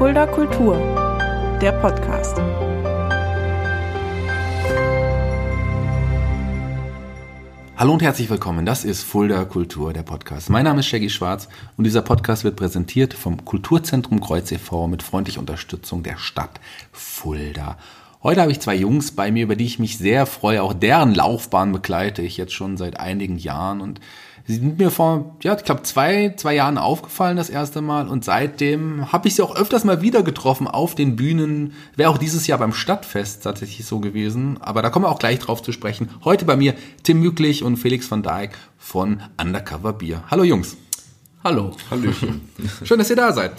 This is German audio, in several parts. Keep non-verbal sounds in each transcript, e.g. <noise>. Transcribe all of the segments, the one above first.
Fulda Kultur, der Podcast. Hallo und herzlich willkommen. Das ist Fulda Kultur, der Podcast. Mein Name ist Shaggy Schwarz und dieser Podcast wird präsentiert vom Kulturzentrum Kreuz e.V. mit freundlicher Unterstützung der Stadt Fulda. Heute habe ich zwei Jungs bei mir, über die ich mich sehr freue. Auch deren Laufbahn begleite ich jetzt schon seit einigen Jahren und Sie sind mir vor, ja, ich glaube, zwei, zwei Jahren aufgefallen das erste Mal und seitdem habe ich sie auch öfters mal wieder getroffen auf den Bühnen. Wäre auch dieses Jahr beim Stadtfest tatsächlich so gewesen, aber da kommen wir auch gleich drauf zu sprechen. Heute bei mir Tim Mücklich und Felix van Dijk von Undercover Bier. Hallo Jungs. Hallo. Hallöchen. <laughs> Schön, dass ihr da seid.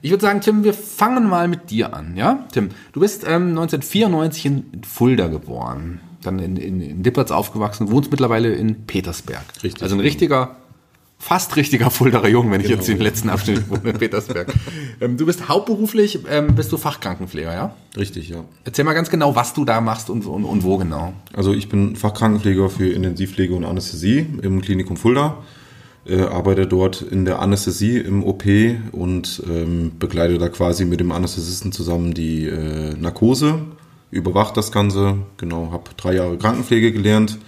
Ich würde sagen, Tim, wir fangen mal mit dir an, ja? Tim, du bist ähm, 1994 in Fulda geboren dann in, in, in Dippertz aufgewachsen, wohnst mittlerweile in Petersberg. Richtig. Also ein richtiger, fast richtiger Fuldaer Jung, wenn ich Genau. jetzt den letzten Abschnitt wohne in Petersberg. <laughs> ähm, du bist hauptberuflich, ähm, bist du Fachkrankenpfleger, ja? Richtig, ja. Erzähl mal ganz genau, was du da machst und, und, und wo genau. Also ich bin Fachkrankenpfleger für Intensivpflege und Anästhesie im Klinikum Fulda. Äh, arbeite dort in der Anästhesie im OP und ähm, begleite da quasi mit dem Anästhesisten zusammen die äh, Narkose, überwacht das Ganze. Genau, habe drei Jahre Krankenpflege gelernt,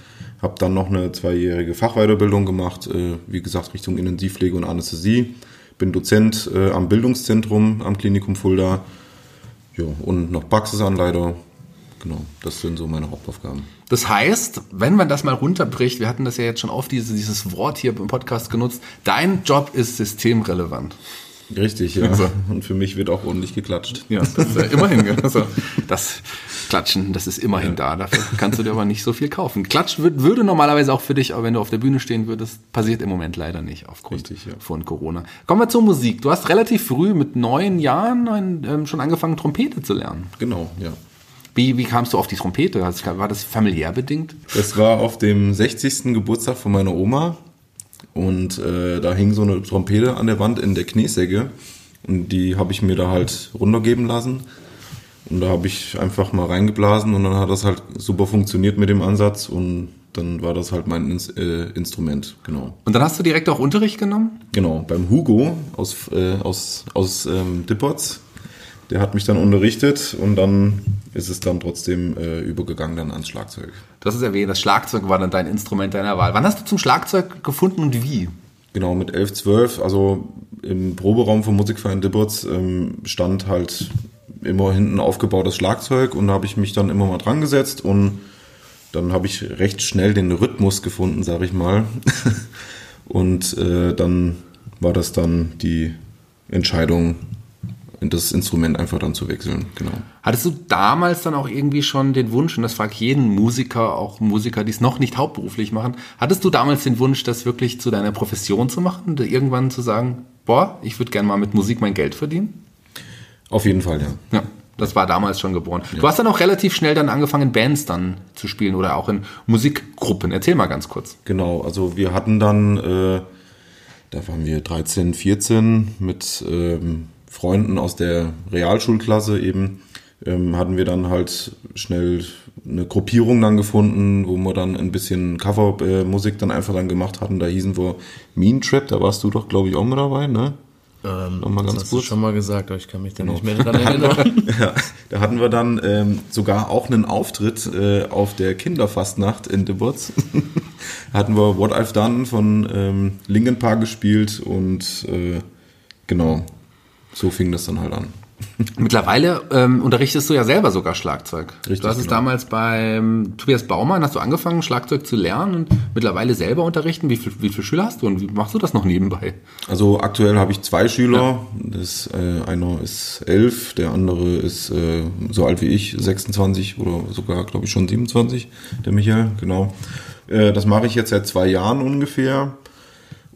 habe dann noch eine zweijährige Fachweiterbildung gemacht, äh, wie gesagt Richtung Intensivpflege und Anästhesie. Bin Dozent äh, am Bildungszentrum am Klinikum Fulda ja, und noch Praxisanleiter. Genau, das sind so meine Hauptaufgaben. Das heißt, wenn man das mal runterbricht, wir hatten das ja jetzt schon oft, dieses, dieses Wort hier im Podcast genutzt, dein Job ist systemrelevant. Richtig, ja. Also. Und für mich wird auch ordentlich geklatscht. Ja, das ist ja immerhin. Also, das Klatschen, das ist immerhin da. Dafür kannst du dir aber nicht so viel kaufen. Klatschen würd, würde normalerweise auch für dich, aber wenn du auf der Bühne stehen würdest, passiert im Moment leider nicht aufgrund Richtig, ja. von Corona. Kommen wir zur Musik. Du hast relativ früh mit neun Jahren ein, ähm, schon angefangen, Trompete zu lernen. Genau, ja. Wie, wie kamst du auf die Trompete? War das familiär bedingt? Das war auf dem 60. Geburtstag von meiner Oma. Und äh, da hing so eine Trompete an der Wand in der Kniesäge. Und die habe ich mir da halt runtergeben lassen. Und da habe ich einfach mal reingeblasen und dann hat das halt super funktioniert mit dem Ansatz. Und dann war das halt mein Ins äh, Instrument, genau. Und dann hast du direkt auch Unterricht genommen? Genau, beim Hugo aus, äh, aus, aus ähm, Dippertz. Der hat mich dann unterrichtet und dann ist es dann trotzdem äh, übergegangen dann ans Schlagzeug. Du hast es erwähnt, das Schlagzeug war dann dein Instrument deiner Wahl. Wann hast du zum Schlagzeug gefunden und wie? Genau, mit 11, 12, also im Proberaum vom Musikverein Dippertz ähm, stand halt immer hinten aufgebaut das Schlagzeug und da habe ich mich dann immer mal dran gesetzt und dann habe ich recht schnell den Rhythmus gefunden, sage ich mal. <laughs> und äh, dann war das dann die Entscheidung, das Instrument einfach dann zu wechseln, genau. Hattest du damals dann auch irgendwie schon den Wunsch, und das frage ich jeden Musiker, auch Musiker, die es noch nicht hauptberuflich machen, hattest du damals den Wunsch, das wirklich zu deiner Profession zu machen? Irgendwann zu sagen, boah, ich würde gerne mal mit Musik mein Geld verdienen? Auf jeden Fall, ja. Ja, das war damals schon geboren. Du hast dann auch relativ schnell dann angefangen, Bands dann zu spielen oder auch in Musikgruppen. Erzähl mal ganz kurz. Genau, also wir hatten dann, äh, da waren wir 13, 14 mit ähm, Freunden aus der Realschulklasse eben, ähm, hatten wir dann halt schnell eine Gruppierung dann gefunden, wo wir dann ein bisschen Covermusik Musik dann einfach dann gemacht hatten. Da hießen wir Mean Trap, da warst du doch, glaube ich, auch mit dabei, ne? Ähm, Nochmal ganz das hast du kurz. schon mal gesagt, aber ich kann mich da nicht mehr daran erinnern. <laughs> Ja, da hatten wir dann ähm, sogar auch einen Auftritt äh, auf der Kinderfastnacht in Dibotz. <laughs> hatten wir What I've Done von ähm, Linkin Park gespielt und äh, genau, so fing das dann halt an. Mittlerweile ähm, unterrichtest du ja selber sogar Schlagzeug. Richtig, du hast es genau. damals beim Tobias Baumann, hast du angefangen, Schlagzeug zu lernen und mittlerweile selber unterrichten. Wie, viel, wie viele Schüler hast du und wie machst du das noch nebenbei? Also aktuell habe ich zwei Schüler. Das, äh, einer ist elf, der andere ist äh, so alt wie ich, 26 oder sogar, glaube ich, schon 27, der Michael, genau. Äh, das mache ich jetzt seit zwei Jahren ungefähr.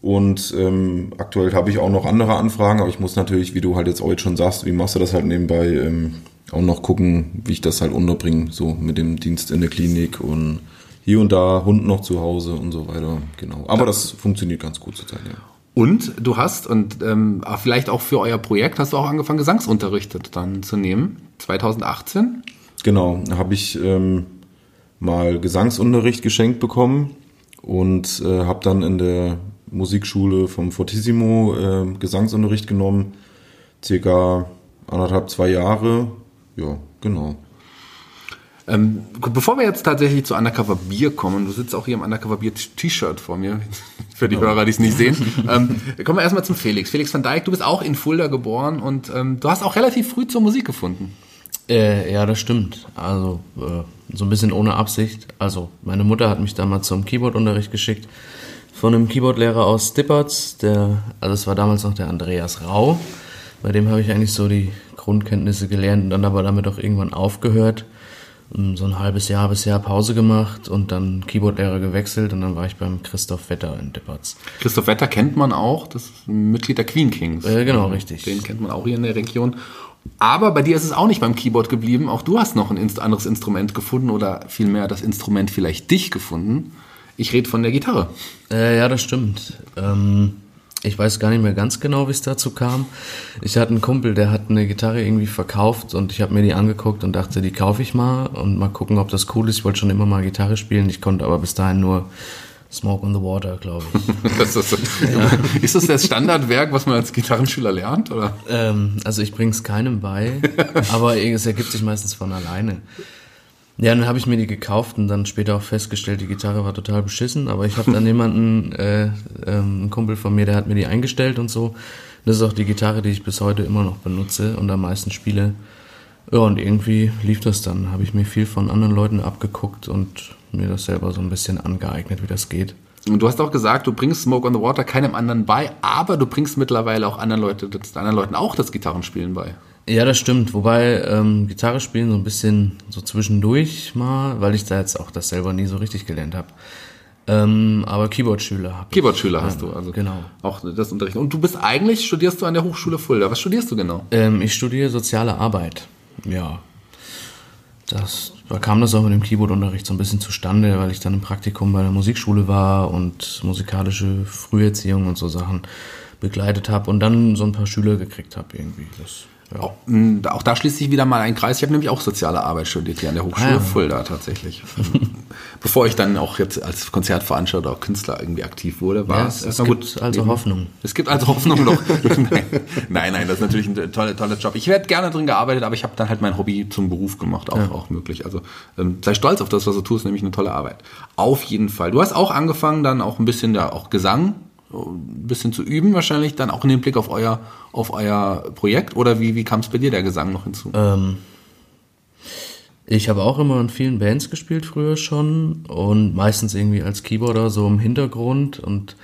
Und ähm, aktuell habe ich auch noch andere Anfragen, aber ich muss natürlich, wie du halt jetzt heute schon sagst, wie machst du das halt nebenbei, ähm, auch noch gucken, wie ich das halt unterbringe, so mit dem Dienst in der Klinik und hier und da Hund noch zu Hause und so weiter. Genau. Aber das funktioniert ganz gut zurzeit, ja. Und du hast, und ähm, vielleicht auch für euer Projekt, hast du auch angefangen, Gesangsunterrichtet dann zu nehmen. 2018. Genau, da habe ich ähm, mal Gesangsunterricht geschenkt bekommen und äh, habe dann in der Musikschule vom Fortissimo äh, Gesangsunterricht genommen, circa anderthalb, zwei Jahre. Ja, genau. Ähm, bevor wir jetzt tatsächlich zu Undercover Bier kommen, du sitzt auch hier im Undercover Bier T-Shirt vor mir, <laughs> für die Hörer, die es nicht sehen. ähm, kommen wir erstmal zum Felix. Felix van Dijk, du bist auch in Fulda geboren und ähm, du hast auch relativ früh zur Musik gefunden. Äh, ja, das stimmt. Also äh, so ein bisschen ohne Absicht. Also meine Mutter hat mich damals zum Keyboardunterricht geschickt von einem Keyboardlehrer aus Dippertz. Der, also es war damals noch der Andreas Rau. Bei dem habe ich eigentlich so die Grundkenntnisse gelernt und dann aber damit auch irgendwann aufgehört so ein halbes Jahr bis Jahr Pause gemacht und dann Keyboardlehrer gewechselt und dann war ich beim Christoph Wetter in Dippertz. Christoph Wetter kennt man auch, das ist ein Mitglied der Queen Kings. Äh, genau, richtig. Den kennt man auch hier in der Region. Aber bei dir ist es auch nicht beim Keyboard geblieben. Auch du hast noch ein anderes Instrument gefunden oder vielmehr das Instrument vielleicht dich gefunden. Ich rede von der Gitarre. Äh, ja, das stimmt. Ähm, ich weiß gar nicht mehr ganz genau, wie es dazu kam. Ich hatte einen Kumpel, der hat eine Gitarre irgendwie verkauft und ich habe mir die angeguckt und dachte, die kaufe ich mal und mal gucken, ob das cool ist. Ich wollte schon immer mal Gitarre spielen. Ich konnte aber bis dahin nur Smoke on the Water, glaube ich. <laughs> das ist, ja. ist, das das Standardwerk, was man als Gitarrenschüler lernt? Oder? Ähm, also ich bringe es keinem bei, <laughs> aber es ergibt sich meistens von alleine. Ja, dann habe ich mir die gekauft und dann später auch festgestellt, die Gitarre war total beschissen, aber ich habe dann <laughs> jemanden, äh, ähm, ein Kumpel von mir, der hat mir die eingestellt und so. Das ist auch die Gitarre, die ich bis heute immer noch benutze und am meisten spiele. Ja, und irgendwie lief das dann. Habe ich mir viel von anderen Leuten abgeguckt und mir das selber so ein bisschen angeeignet, wie das geht. Und du hast auch gesagt, du bringst Smoke on the Water keinem anderen bei, aber du bringst mittlerweile auch anderen, Leute, anderen Leuten auch das Gitarrenspielen bei. Ja, das stimmt. Wobei ähm, Gitarre spielen so ein bisschen so zwischendurch mal, weil ich da jetzt auch das selber nie so richtig gelernt habe. Ähm, aber Keyboard-Schüler Keyboard-Schüler hast du, also genau. auch das Unterricht. Und du bist eigentlich, studierst du an der Hochschule Fulda. Was studierst du genau? Ähm, ich studiere soziale Arbeit. Ja. Das, da kam das auch mit dem Keyboard-Unterricht so ein bisschen zustande, weil ich dann im Praktikum bei der Musikschule war und musikalische Früherziehung und so Sachen begleitet habe und dann so ein paar Schüler gekriegt habe irgendwie. Das ja. Mm, auch, da schließt sich wieder mal ein Kreis. Ich habe nämlich auch soziale Arbeit studiert hier an der Hochschule ah, ja. Fulda tatsächlich. <laughs> Bevor ich dann auch jetzt als Konzertveranstalter oder Künstler irgendwie aktiv wurde, war ja, es erstmal gut. Also eben. Hoffnung. Es gibt also Hoffnung noch. <laughs> <laughs> nein, nein, das ist natürlich ein toller, toller Job. Ich werde gerne drin gearbeitet, aber ich habe dann halt mein Hobby zum Beruf gemacht, auch, auch möglich. Also ähm, sei stolz auf das, was du tust, nämlich eine tolle Arbeit. Auf jeden Fall. Du hast auch angefangen, dann auch ein bisschen ja auch Gesang ein bisschen zu üben, wahrscheinlich dann auch in den Blick auf euer, auf euer Projekt? Oder wie, wie kam es bei dir der Gesang noch hinzu? Ähm, ich habe auch immer in vielen Bands gespielt früher schon und meistens irgendwie als Keyboarder so im Hintergrund und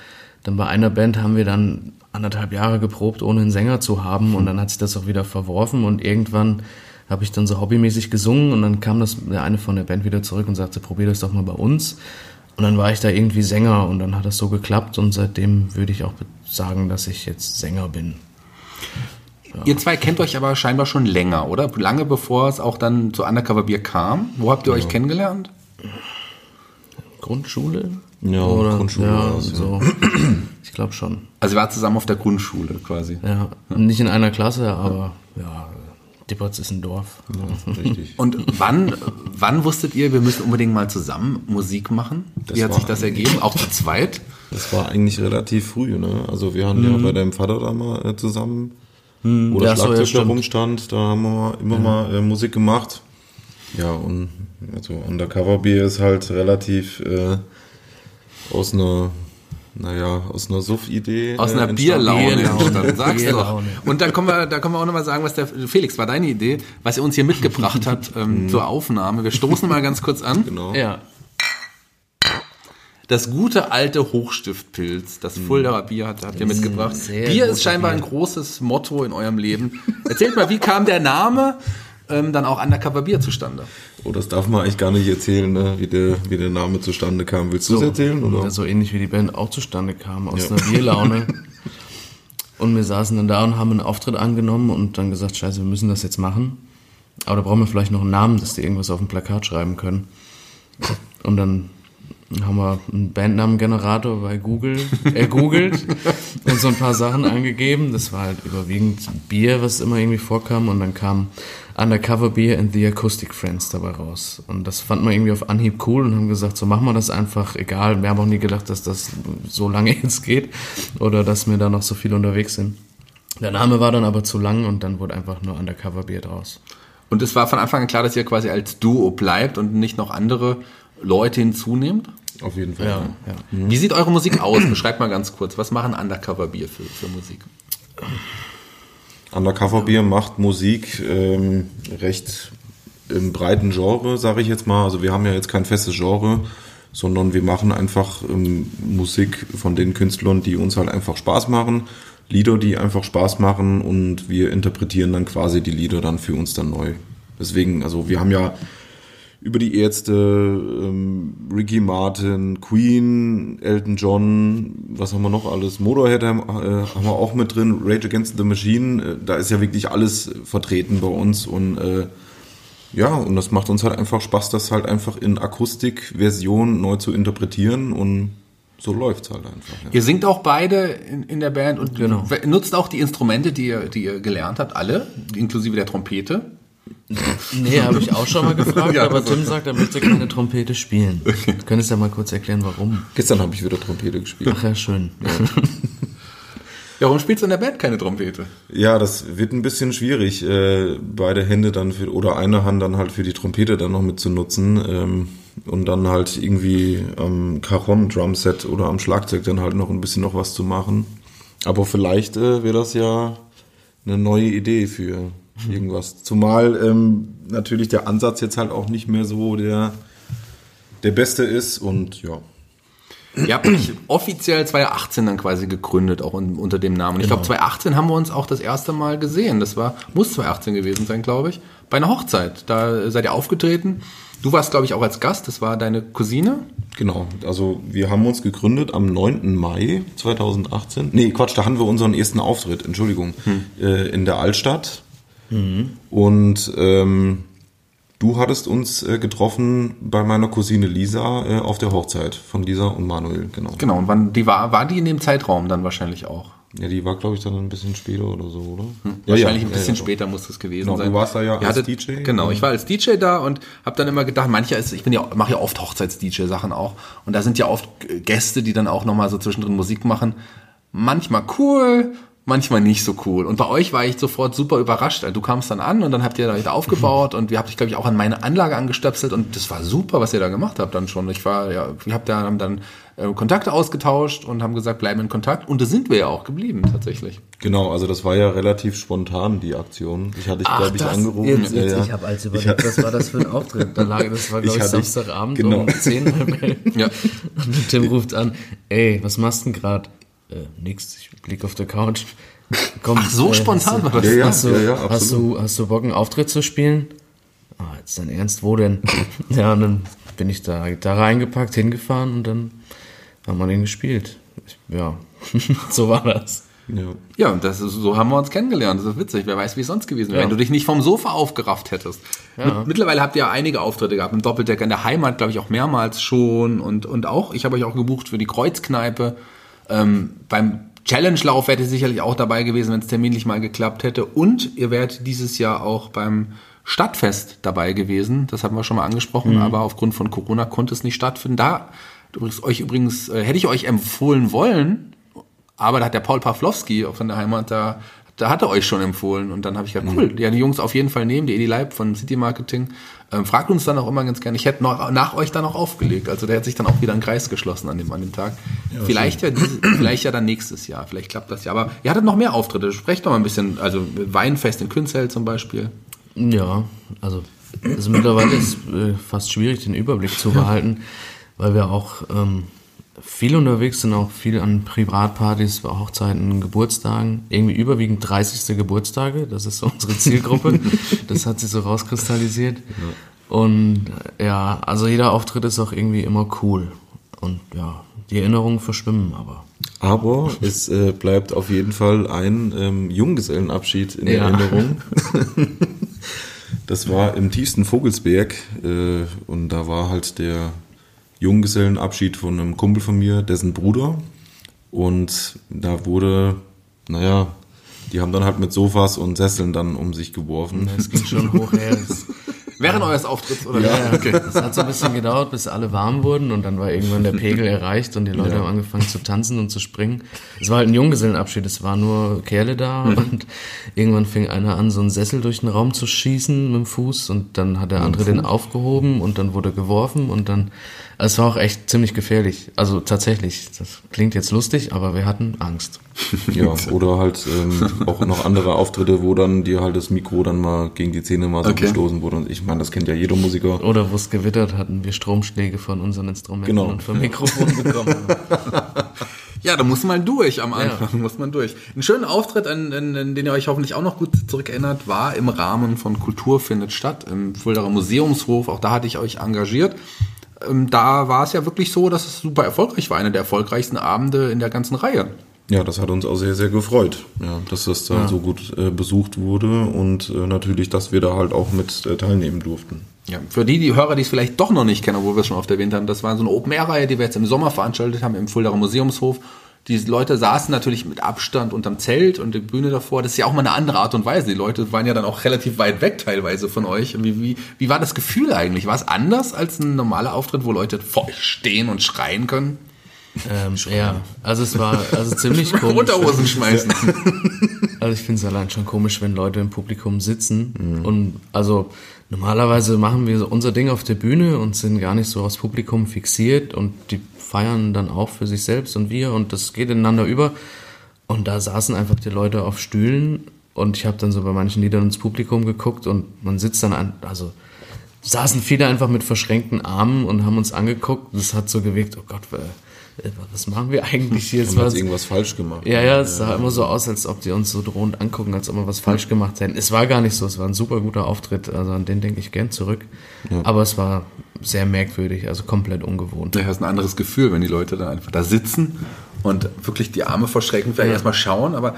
dann bei einer Band haben wir dann anderthalb Jahre geprobt, ohne einen Sänger zu haben und dann hat sich das auch wieder verworfen und irgendwann habe ich dann so hobbymäßig gesungen und dann kam das der eine von der Band wieder zurück und sagte, probier das doch mal bei uns. Und dann war ich da irgendwie Sänger und dann hat das so geklappt und seitdem würde ich auch sagen, dass ich jetzt Sänger bin. Ja. Ihr zwei kennt euch aber scheinbar schon länger, oder? Lange bevor es auch dann zu Undercover Bier kam. Wo habt ihr ja. euch kennengelernt? Grundschule? Ja, oder, Grundschule. Ja, so. Ich glaube schon. Also ihr wart zusammen auf der Grundschule quasi. Ja, nicht in einer Klasse, aber ja, Dippertz ist ein Dorf. Ja, <laughs> richtig. Und wann, wann wusstet ihr, wir müssen unbedingt mal zusammen Musik machen? Das Wie hat sich das ergeben? Auch zu zweit? Das war eigentlich relativ früh. Ne? Also wir haben mhm. ja bei deinem Vater da mal äh, zusammen, mhm. wo der Schlagzeug so, ja, rumstand, da haben wir immer mhm. mal äh, Musik gemacht. Ja, und also Undercover Beer ist halt relativ äh, aus einer naja, aus einer Suff-Idee. Aus einer äh, Bierlaune entstanden, sagst du doch. Und dann kommen wir, da kommen wir auch nochmal sagen, was der Felix war deine Idee, was er uns hier mitgebracht hat <laughs> ähm, mhm. zur Aufnahme. Wir stoßen mal ganz kurz an. Genau. Ja. Das gute alte Hochstiftpilz, das mhm. Fuldaer Bier hat, habt ihr mitgebracht. Bier ist scheinbar Bier. ein großes Motto in eurem Leben. Erzählt mal, wie kam der Name ähm, dann auch Undercover Bier zustande? Oh, das darf man eigentlich gar nicht erzählen, ne? wie, der, wie der Name zustande kam. Willst du es erzählen? Oder? Ja, so ähnlich wie die Band auch zustande kam, aus ja. einer Bierlaune. <laughs> und wir saßen dann da und haben einen Auftritt angenommen und dann gesagt, scheiße, wir müssen das jetzt machen. Aber da brauchen wir vielleicht noch einen Namen, dass die irgendwas auf dem Plakat schreiben können. Und dann haben wir einen Bandnamengenerator bei Google ergoogelt <laughs> und so ein paar Sachen angegeben. Das war halt überwiegend Bier, was immer irgendwie vorkam. Und dann kam Undercover Beer and the Acoustic Friends dabei raus. Und das fand man irgendwie auf Anhieb cool und haben gesagt, so machen wir das einfach, egal. Wir haben auch nie gedacht, dass das so lange <laughs> jetzt geht oder dass wir da noch so viel unterwegs sind. Der Name war dann aber zu lang und dann wurde einfach nur Undercover Bier draus. Und es war von Anfang an klar, dass ihr quasi als Duo bleibt und nicht noch andere Leute hinzunehmt? Auf jeden Fall. Ja, ja. ja. Wie sieht eure Musik aus? Beschreibt mal ganz kurz. Was machen Undercover Bier für, für Musik? Undercover Bier macht Musik ähm, recht im breiten Genre, sage ich jetzt mal. Also wir haben ja jetzt kein festes Genre, sondern wir machen einfach ähm, Musik von den Künstlern, die uns halt einfach Spaß machen. Lieder, die einfach Spaß machen und wir interpretieren dann quasi die Lieder dann für uns dann neu. Deswegen, also wir haben ja über die Ärzte, ähm, Ricky Martin, Queen, Elton John, was haben wir noch alles? Motorhead haben, äh, haben wir auch mit drin, Rage Against the Machine, äh, da ist ja wirklich alles vertreten bei uns und äh, ja, und das macht uns halt einfach Spaß, das halt einfach in Akustikversion neu zu interpretieren und so läuft's halt einfach. Ja. Ihr singt auch beide in, in der Band und Genau. nutzt auch die Instrumente, die ihr, die ihr gelernt habt, alle, inklusive der Trompete. Nee, habe ich auch schon mal gefragt, <laughs> Ja, aber Tim sagt, er möchte keine Trompete spielen. Du könntest ja mal kurz erklären, warum. Gestern habe ich wieder Trompete gespielt. Ach ja, schön. Ja, warum spielst du in der Band keine Trompete? Ja, das wird ein bisschen schwierig, äh, beide Hände dann für, oder eine Hand dann halt für die Trompete dann noch mit zu nutzen ähm, und dann halt irgendwie am Cajon Drumset oder am Schlagzeug dann halt noch ein bisschen noch was zu machen. Aber vielleicht äh, wäre das ja eine neue Idee für <laughs> irgendwas. Zumal ähm, natürlich der Ansatz jetzt halt auch nicht mehr so der, der beste ist und ja. Ihr habt euch offiziell 2018 dann quasi gegründet, auch un unter dem Namen. Und ich glaube, 2018 haben wir uns auch das erste Mal gesehen. Das war, muss 2018 gewesen sein, glaube ich, bei einer Hochzeit. Da seid ihr aufgetreten. Du warst, glaube ich, auch als Gast. Das war deine Cousine. Genau, also wir haben uns gegründet am 9. Mai 2018. Nee, Quatsch, da haben wir unseren ersten Auftritt, Entschuldigung, äh, in der Altstadt. Und ähm, du hattest uns äh, getroffen bei meiner Cousine Lisa äh, auf der Hochzeit von Lisa und Manuel, genau. Genau. Und wann die war, war die in dem Zeitraum dann wahrscheinlich auch? Ja, die war, glaube ich, dann ein bisschen später oder so, oder? Ja, Wahrscheinlich ja, ein bisschen ja, später muss das gewesen Genau, sein. du warst da ja Ihr als hattet- DJ. Genau, ich war als DJ da und habe dann immer gedacht, manche ist, ich bin ja mache ja oft Hochzeits-DJ-Sachen auch und da sind ja oft Gäste, die dann auch noch mal so zwischendrin Musik machen. Manchmal cool, manchmal nicht so cool. Und bei euch war ich sofort super überrascht. Also Du kamst dann an und dann habt ihr da wieder aufgebaut und wir habt euch glaube ich auch an meine Anlage angestöpselt und das war super, was ihr da gemacht habt dann schon. Ich war ja, wir habt da haben dann äh, Kontakte ausgetauscht und haben gesagt, bleiben in Kontakt und das sind wir ja auch geblieben tatsächlich. Genau, also das war ja relativ spontan, die Aktion. Ich hatte dich, glaube ich, angerufen. Jetzt, Ja, jetzt, ja. ich habe alles überlegt, was war das für ein Auftritt? Da lag, das war, glaube <laughs> Ich ich, Samstagabend genau. um 10 halb elf. Ja. Und Tim ruft an, ey, was machst du denn gerade? Äh, nix, ich blick auf der Couch. Komm, Ach, so spontan war das. Ja, ja, Hast du, ja, ja, hast, du, hast du Bock, einen Auftritt zu spielen? Ah, jetzt dein Ernst, wo denn? <laughs> ja, und dann bin ich da Gitarre eingepackt, hingefahren und dann haben wir den gespielt. Ich, ja, <laughs> so war das. Ja. Ja, und das ist, so haben wir uns kennengelernt. Das ist witzig. Wer weiß, wie es sonst gewesen wäre, Ja. wenn du dich nicht vom Sofa aufgerafft hättest. Ja. Mit, mittlerweile habt ihr ja einige Auftritte gehabt. Im Doppeldecker in der Heimat, glaube ich, auch mehrmals schon. Und, und auch, ich habe euch auch gebucht für die Kreuzkneipe. Ähm, beim Challenge-Lauf wärt ihr sicherlich auch dabei gewesen, wenn es terminlich mal geklappt hätte. Und ihr wärt dieses Jahr auch beim Stadtfest dabei gewesen. Das haben wir schon mal angesprochen, aber aufgrund von Corona konnte es nicht stattfinden. Da übrigens, euch übrigens, äh, hätte ich euch empfohlen wollen, aber da hat der Paul Pawlowski von der Heimat, da, da hat er euch schon empfohlen. Und dann habe ich gedacht, cool, ja, die Jungs auf jeden Fall nehmen, die Edi Leib von City Marketing. Ähm, fragt uns dann auch immer ganz gerne. Ich hätte noch nach euch dann auch aufgelegt. Also der hat sich dann auch wieder ein Kreis geschlossen an dem, an dem Tag. vielleicht ja, vielleicht ja dann nächstes Jahr. Vielleicht klappt das ja. Aber ihr hattet noch mehr Auftritte. Sprecht doch mal ein bisschen. Also Weinfest in Künzell zum Beispiel. Ja, also, also mittlerweile ist äh, fast schwierig, den Überblick zu behalten, weil wir auch ähm, viel unterwegs sind, auch viel an Privatpartys, Hochzeiten, Geburtstagen, irgendwie überwiegend 30. Geburtstage, das ist so unsere Zielgruppe, <laughs> das hat sich so rauskristallisiert. Und äh, ja, also jeder Auftritt ist auch irgendwie immer cool. Und ja, die Erinnerungen verschwimmen aber. Aber es äh, bleibt auf jeden Fall ein ähm, Junggesellenabschied in Ja. Erinnerung. <laughs> das war im tiefsten Vogelsberg äh, und da war halt der Junggesellenabschied von einem Kumpel von mir, dessen Bruder. Und da wurde, naja, die haben dann halt mit Sofas und Sesseln dann um sich geworfen. Es ging schon <laughs> hoch her. Das Während eures Auftritts, oder? Ja, ja. Okay. Das hat so ein bisschen gedauert, bis alle warm wurden und dann war irgendwann der Pegel erreicht und die Leute haben angefangen zu tanzen und zu springen. Es war halt ein Junggesellenabschied, es waren nur Kerle da Mhm. und irgendwann fing einer an, so einen Sessel durch den Raum zu schießen mit dem Fuß und dann hat der andere den aufgehoben und dann wurde geworfen und dann, es war auch echt ziemlich gefährlich. Also tatsächlich, das klingt jetzt lustig, aber wir hatten Angst. <laughs> Ja, oder halt ähm, auch noch andere Auftritte, wo dann dir halt das Mikro dann mal gegen die Zähne mal so Okay. gestoßen wurde. Und ich meine, das kennt ja jeder Musiker. Oder wo es gewittert, hatten wir Stromschläge von unseren Instrumenten Genau. und vom Mikrofon bekommen. <laughs> Ja, da muss man durch am Anfang, muss man durch. Einen schönen Auftritt, an, an, an den ihr euch hoffentlich auch noch gut zurückerinnert, war im Rahmen von Kultur findet statt, im Fuldaer Museumshof, auch da hatte ich euch engagiert. Ähm, Da war es ja wirklich so, dass es super erfolgreich war, einer der erfolgreichsten Abende in der ganzen Reihe. Ja, das hat uns auch sehr, sehr gefreut, ja, dass das da so gut äh, besucht wurde und äh, natürlich, dass wir da halt auch mit äh, teilnehmen durften. Ja, für die, die Hörer, die es vielleicht doch noch nicht kennen, obwohl wir es schon oft erwähnt haben, das war so eine Open-Air-Reihe, die wir jetzt im Sommer veranstaltet haben im Fuldaer Museumshof. Die Leute saßen natürlich mit Abstand unterm Zelt und die Bühne davor. Das ist ja auch mal eine andere Art und Weise. Die Leute waren ja dann auch relativ weit weg teilweise von euch. Wie, wie, wie war das Gefühl eigentlich? War es anders als ein normaler Auftritt, wo Leute vor euch stehen und schreien können? Ähm, ja, also es war also ziemlich <laughs> komisch. Unterhosen schmeißen. <laughs> Also ich finde es allein schon komisch, wenn Leute im Publikum sitzen. Und also normalerweise machen wir so unser Ding auf der Bühne und sind gar nicht so aufs Publikum fixiert und die feiern dann auch für sich selbst und wir und das geht ineinander über. Und da saßen einfach die Leute auf Stühlen und ich habe dann so bei manchen Liedern ins Publikum geguckt und man sitzt dann an, also saßen viele einfach mit verschränkten Armen und haben uns angeguckt. Das hat so gewirkt, oh Gott, äh, was machen wir eigentlich hier? Haben jetzt irgendwas falsch gemacht. ja, ja, es sah immer so aus, als ob die uns so drohend angucken, als ob wir was falsch gemacht hätten. Es war gar nicht so, es war ein super guter Auftritt, also an den denke ich gern zurück. Aber es war sehr merkwürdig, also komplett ungewohnt. Das ist ein anderes Gefühl, wenn die Leute dann einfach da sitzen und wirklich die Arme verschrecken, vielleicht erstmal schauen, aber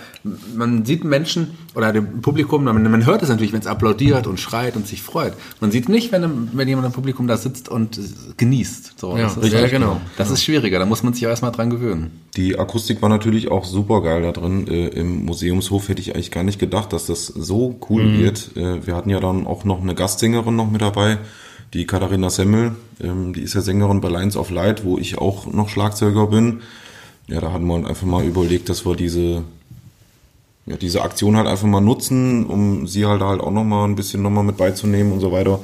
man sieht Menschen oder dem Publikum, man, man hört es natürlich, wenn es applaudiert und schreit und sich freut. Man sieht nicht, wenn, wenn jemand im Publikum da sitzt und genießt. So, Ja, das ist, ja, genau. Das ist schwieriger, da muss man sich auch erstmal dran gewöhnen. Die Akustik war natürlich auch super geil da drin. Äh, Im Museumshof hätte ich eigentlich gar nicht gedacht, dass das so cool Mhm. wird. Äh, wir hatten ja dann auch noch eine Gastsängerin noch mit dabei, die Katharina Semmel. Ähm, die ist ja Sängerin bei Lines of Light, wo ich auch noch Schlagzeuger bin. Ja, da hatten wir einfach mal überlegt, dass wir diese, ja, diese Aktion halt einfach mal nutzen, um sie halt halt auch noch mal ein bisschen noch mal mit beizunehmen und so weiter.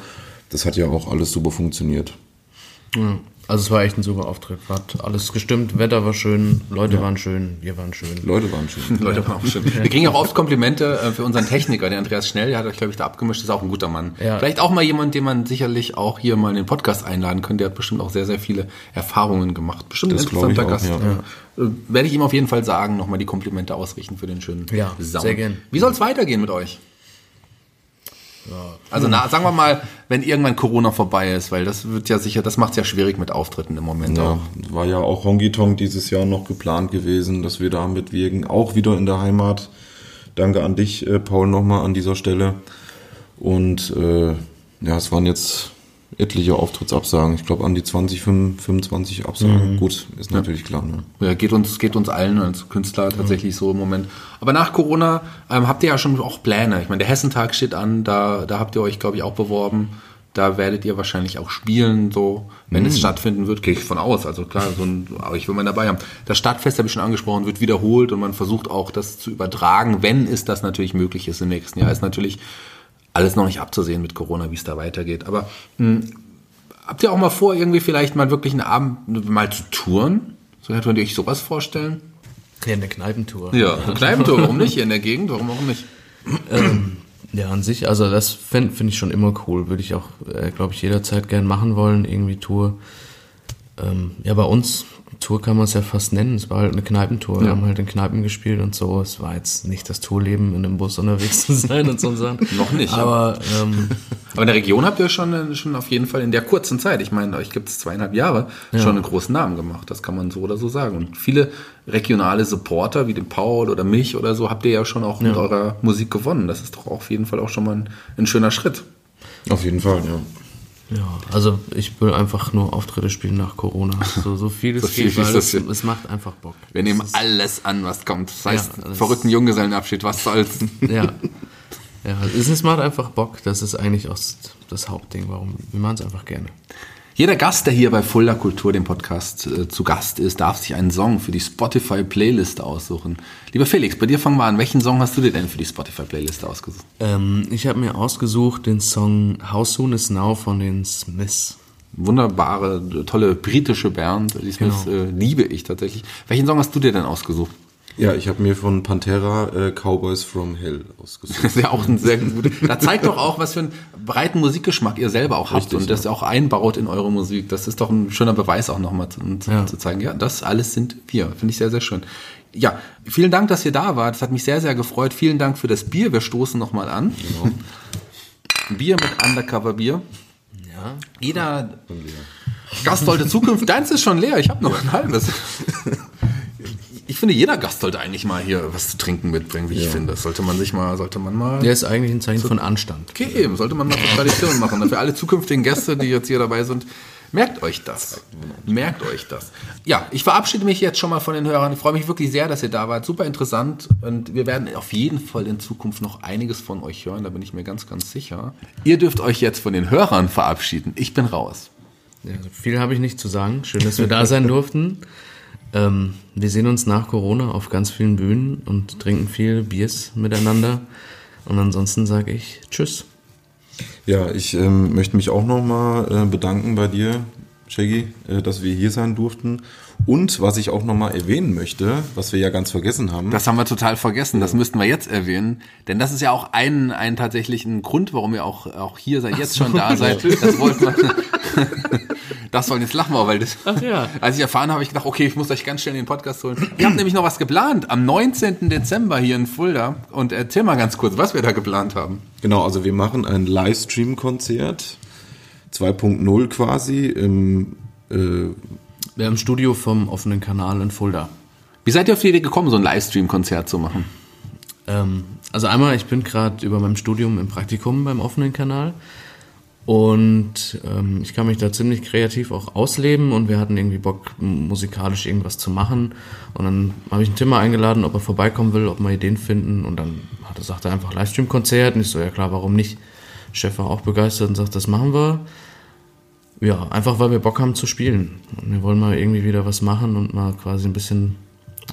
Das hat ja auch alles super funktioniert. Ja. Also es war echt ein super Auftritt, hat alles gestimmt, Wetter war schön, Leute waren schön, wir waren schön. Leute waren schön. <laughs> Leute waren auch schön. Wir kriegen auch oft Komplimente äh, für unseren Techniker, der Andreas Schnell, der hat euch, glaube ich, da abgemischt, ist auch ein guter Mann. Ja. Vielleicht auch mal jemand, den man sicherlich auch hier mal in den Podcast einladen könnte. Der hat bestimmt auch sehr, sehr viele Erfahrungen gemacht. Bestimmt ein Das ich interessanter auch, Gast. Äh, Werde ich ihm auf jeden Fall sagen, nochmal die Komplimente ausrichten für den schönen Ja, Sound. sehr gern. Wie soll es weitergehen mit euch? Also na, sagen wir mal, wenn irgendwann Corona vorbei ist, weil das wird ja sicher, das macht es ja schwierig mit Auftritten im Moment Ja, auch. war ja auch Honky Tonk dieses Jahr noch geplant gewesen, dass wir da mitwirken, auch wieder in der Heimat. Danke an dich, äh, Paul, nochmal an dieser Stelle. Und äh, ja, es waren jetzt etliche Auftrittsabsagen. Ich glaube an die 20, 25 Absagen. Gut, ist natürlich klar. Ne? Ja, geht uns, geht uns allen als Künstler tatsächlich so im Moment. Aber nach Corona ähm, habt ihr ja schon auch Pläne. Ich meine, der Hessentag steht an, da, da habt ihr euch, glaube ich, auch beworben. Da werdet ihr wahrscheinlich auch spielen, so, wenn es stattfinden wird, gehe ich von aus. Also klar, so ein, aber ich will mal dabei haben. Das Stadtfest habe ich schon angesprochen, wird wiederholt und man versucht auch das zu übertragen, wenn es das natürlich möglich ist im nächsten Jahr. Ist natürlich alles noch nicht abzusehen mit Corona, wie es da weitergeht. Aber mh, habt ihr auch mal vor, irgendwie vielleicht mal wirklich einen Abend mal zu touren? So könnt ihr euch sowas vorstellen? Ja, eine Kneipentour. Ja, eine Kneipentour, warum nicht? Hier in der Gegend, warum auch nicht? Ja, an sich, also das finde find ich schon immer cool. Würde ich auch, äh, glaube ich, jederzeit gern machen wollen, irgendwie Tour. Ähm, ja, bei uns, Tour kann man es ja fast nennen. Es war halt eine Kneipentour. Wir haben halt in Kneipen gespielt und so. Es war jetzt nicht das Tourleben, in einem Bus unterwegs zu sein und so Sachen. <laughs> Noch nicht, Aber ähm, Aber in der Region habt ihr schon, schon auf jeden Fall in der kurzen Zeit, ich meine, euch gibt es zweieinhalb Jahre, schon einen großen Namen gemacht. Das kann man so oder so sagen. Und viele regionale Supporter, wie den Paul oder mich oder so, habt ihr ja schon auch mit eurer Musik gewonnen. Das ist doch auf jeden Fall auch schon mal ein, ein schöner Schritt. Auf jeden Fall, ja. Ja, also ich will einfach nur Auftritte spielen nach Corona. So, so <laughs> viel es So viel, geht, es weil es, es macht einfach Bock. Wir nehmen alles an, was kommt. Das heißt, Ja, das- verrückten Junggesellenabschied, was soll's. <laughs> Ja. Ja, es macht einfach Bock. Das ist eigentlich auch das Hauptding. Warum? Wir machen es einfach gerne. Jeder Gast, der hier bei Fulda Kultur, dem Podcast, äh, zu Gast ist, darf sich einen Song für die Spotify-Playlist aussuchen. Lieber Felix, bei dir fangen wir an. Welchen Song hast du dir denn für die Spotify-Playlist ausgesucht? Ähm, ich habe mir ausgesucht den Song How Soon Is Now von den Smiths. Wunderbare, tolle britische Band. Die Smiths Genau. äh, liebe ich tatsächlich. Welchen Song hast du dir denn ausgesucht? Ja, ich habe mir von Pantera äh, Cowboys from Hell ausgesucht. Das <laughs> ist ja auch ein sehr guter. Da zeigt doch auch, was für einen breiten Musikgeschmack ihr selber auch habt Richtig, und das auch einbaut in eure Musik. Das ist doch ein schöner Beweis auch nochmal zu, zu, Ja. zu zeigen. Ja, das alles sind wir. Finde ich sehr, sehr schön. Ja, vielen Dank, dass ihr da wart. Das hat mich sehr, sehr gefreut. Vielen Dank für das Bier. Wir stoßen nochmal an. Bier mit Undercover Bier. Ja. Jeder Gast sollte zukünftig. Deins ist schon leer. Ich habe noch ein halbes. <laughs> Ich finde, jeder Gast sollte eigentlich mal hier was zu trinken mitbringen, wie ich finde. Das sollte man sich mal, sollte man mal. Der ist eigentlich ein Zeichen von Anstand. Okay, eben, sollte man mal zur Tradition <laughs> machen. Für alle zukünftigen Gäste, die jetzt hier dabei sind, merkt euch das. Merkt euch das. Ja, ich verabschiede mich jetzt schon mal von den Hörern. Ich freue mich wirklich sehr, dass ihr da wart. Super interessant. Und wir werden auf jeden Fall in Zukunft noch einiges von euch hören. Da bin ich mir ganz, ganz sicher. Ihr dürft euch jetzt von den Hörern verabschieden. Ich bin raus. Ja, viel habe ich nicht zu sagen. Schön, dass wir da sein durften. <laughs> Ähm, wir sehen uns nach Corona auf ganz vielen Bühnen und trinken viel Biers miteinander. Und ansonsten sage ich Tschüss. Ja, ich ähm, möchte mich auch nochmal äh, bedanken bei dir, Shaggy, äh, dass wir hier sein durften. Und was ich auch nochmal erwähnen möchte, was wir ja ganz vergessen haben. Das haben wir total vergessen. Das müssten wir jetzt erwähnen. Denn das ist ja auch ein, ein tatsächlichen Grund, warum ihr auch, auch hier seid, jetzt schon da seid. Das wollten wir. <laughs> Das wollen jetzt lachen wir, weil das. Ach ja. Als ich erfahren habe, habe ich gedacht, okay, ich muss euch ganz schnell in den Podcast holen. Ihr habt nämlich noch was geplant am 19. Dezember hier in Fulda. Und erzähl mal ganz kurz, was wir da geplant haben. Genau, also wir machen ein Livestream-Konzert 2.0 quasi im äh, Wir haben ein Studio vom offenen Kanal in Fulda. Wie seid ihr auf die Idee gekommen, so ein Livestream-Konzert zu machen? Ähm, also einmal, ich bin gerade über meinem Studium im Praktikum beim offenen Kanal und ähm, ich kann mich da ziemlich kreativ auch ausleben und wir hatten irgendwie Bock, musikalisch irgendwas zu machen. Und dann habe ich einen Timmer eingeladen, ob er vorbeikommen will, ob wir Ideen finden. Und dann hat er, sagt er einfach Livestream-Konzert. Und ich so, ja klar, warum nicht? Chef war auch begeistert und sagt, das machen wir. Ja, einfach weil wir Bock haben zu spielen. Und wir wollen mal irgendwie wieder was machen und mal quasi ein bisschen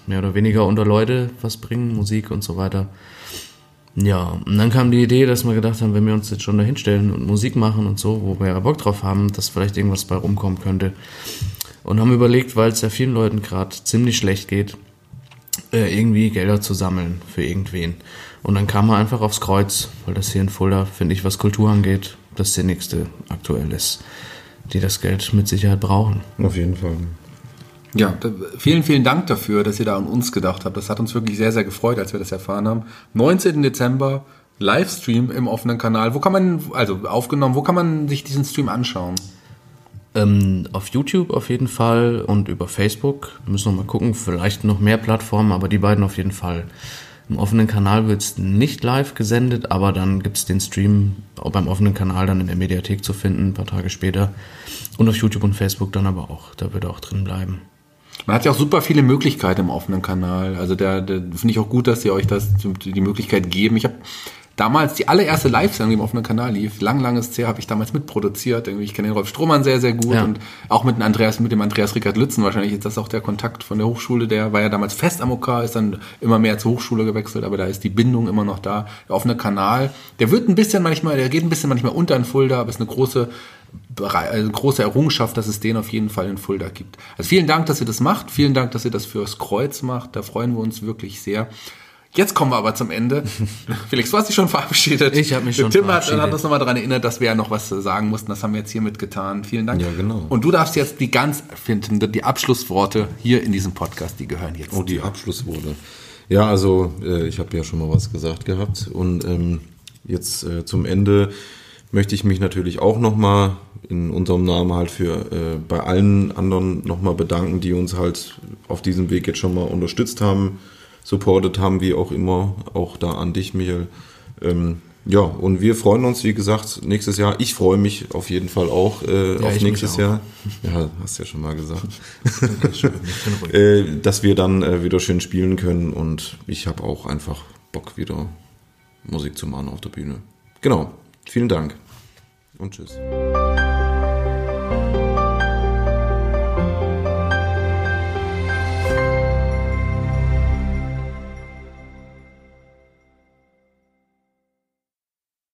mehr oder weniger unter Leute was bringen, Musik und so weiter. Ja, und dann kam die Idee, dass wir gedacht haben, wenn wir uns jetzt schon da hinstellen und Musik machen und so, wo wir ja Bock drauf haben, dass vielleicht irgendwas bei rumkommen könnte. Und haben überlegt, weil es ja vielen Leuten gerade ziemlich schlecht geht, äh, irgendwie Gelder zu sammeln für irgendwen. Und dann kam man einfach aufs Kreuz, weil das hier in Fulda, finde ich, was Kultur angeht, das sinnigste aktuell ist, die das Geld mit Sicherheit brauchen. auf jeden Fall. Ja, vielen, vielen Dank dafür, dass ihr da an uns gedacht habt. Das hat uns wirklich sehr, sehr gefreut, als wir das erfahren haben. 19. Dezember, Livestream im offenen Kanal. Wo kann man, also aufgenommen, wo kann man sich diesen Stream anschauen? Ähm, auf YouTube auf jeden Fall und über Facebook. Wir müssen noch mal gucken, vielleicht noch mehr Plattformen, aber die beiden auf jeden Fall. Im offenen Kanal wird es nicht live gesendet, aber dann gibt es den Stream beim offenen Kanal dann in der Mediathek zu finden, ein paar Tage später. Und auf YouTube und Facebook dann aber auch. Da wird er auch drin bleiben. Man hat ja auch super viele Möglichkeiten im offenen Kanal. Also da, da finde ich auch gut, dass sie euch das die Möglichkeit geben. Ich habe damals die allererste Live-Sendung, die im offenen Kanal lief, lang, langes her, habe ich damals mitproduziert. Irgendwie, ich kenne den Rolf Strohmann sehr, sehr gut Ja. und auch mit dem Andreas, mit dem Andreas Rickard Lützen wahrscheinlich ist das auch der Kontakt von der Hochschule. Der war ja damals fest am OK, ist dann immer mehr zur Hochschule gewechselt, aber da ist die Bindung immer noch da. Der offene Kanal, der wird ein bisschen manchmal, der geht ein bisschen manchmal unter in Fulda, aber ist eine große also große Errungenschaft, dass es den auf jeden Fall in Fulda gibt. Also vielen Dank, dass ihr das macht. Vielen Dank, dass ihr das fürs Kreuz macht. Da freuen wir uns wirklich sehr. Jetzt kommen wir aber zum Ende. <laughs> Felix, du hast dich schon verabschiedet. Ich hab mich schon Tim hat, verabschiedet. hat uns nochmal daran erinnert, dass wir ja noch was sagen mussten. Das haben wir jetzt hiermit getan. Vielen Dank. Ja, genau. Und du darfst jetzt die ganz, finden, die Abschlussworte hier in diesem Podcast, die gehören jetzt. Oh, die Abschlussworte. Ja, also äh, ich habe ja schon mal was gesagt gehabt und ähm, jetzt äh, zum Ende möchte ich mich natürlich auch nochmal in unserem Namen halt für äh, bei allen anderen nochmal bedanken, die uns halt auf diesem Weg jetzt schon mal unterstützt haben, supportet haben, wie auch immer, auch da an dich, Michael. Ähm, ja, und wir freuen uns, wie gesagt, nächstes Jahr. Ich freue mich auf jeden Fall auch äh, auf ich mich nächstes. Jahr. Ja, hast ja schon mal gesagt. <laughs> äh, dass wir dann äh, wieder schön spielen können und ich habe auch einfach Bock wieder Musik zu machen auf der Bühne. Genau. Vielen Dank und tschüss.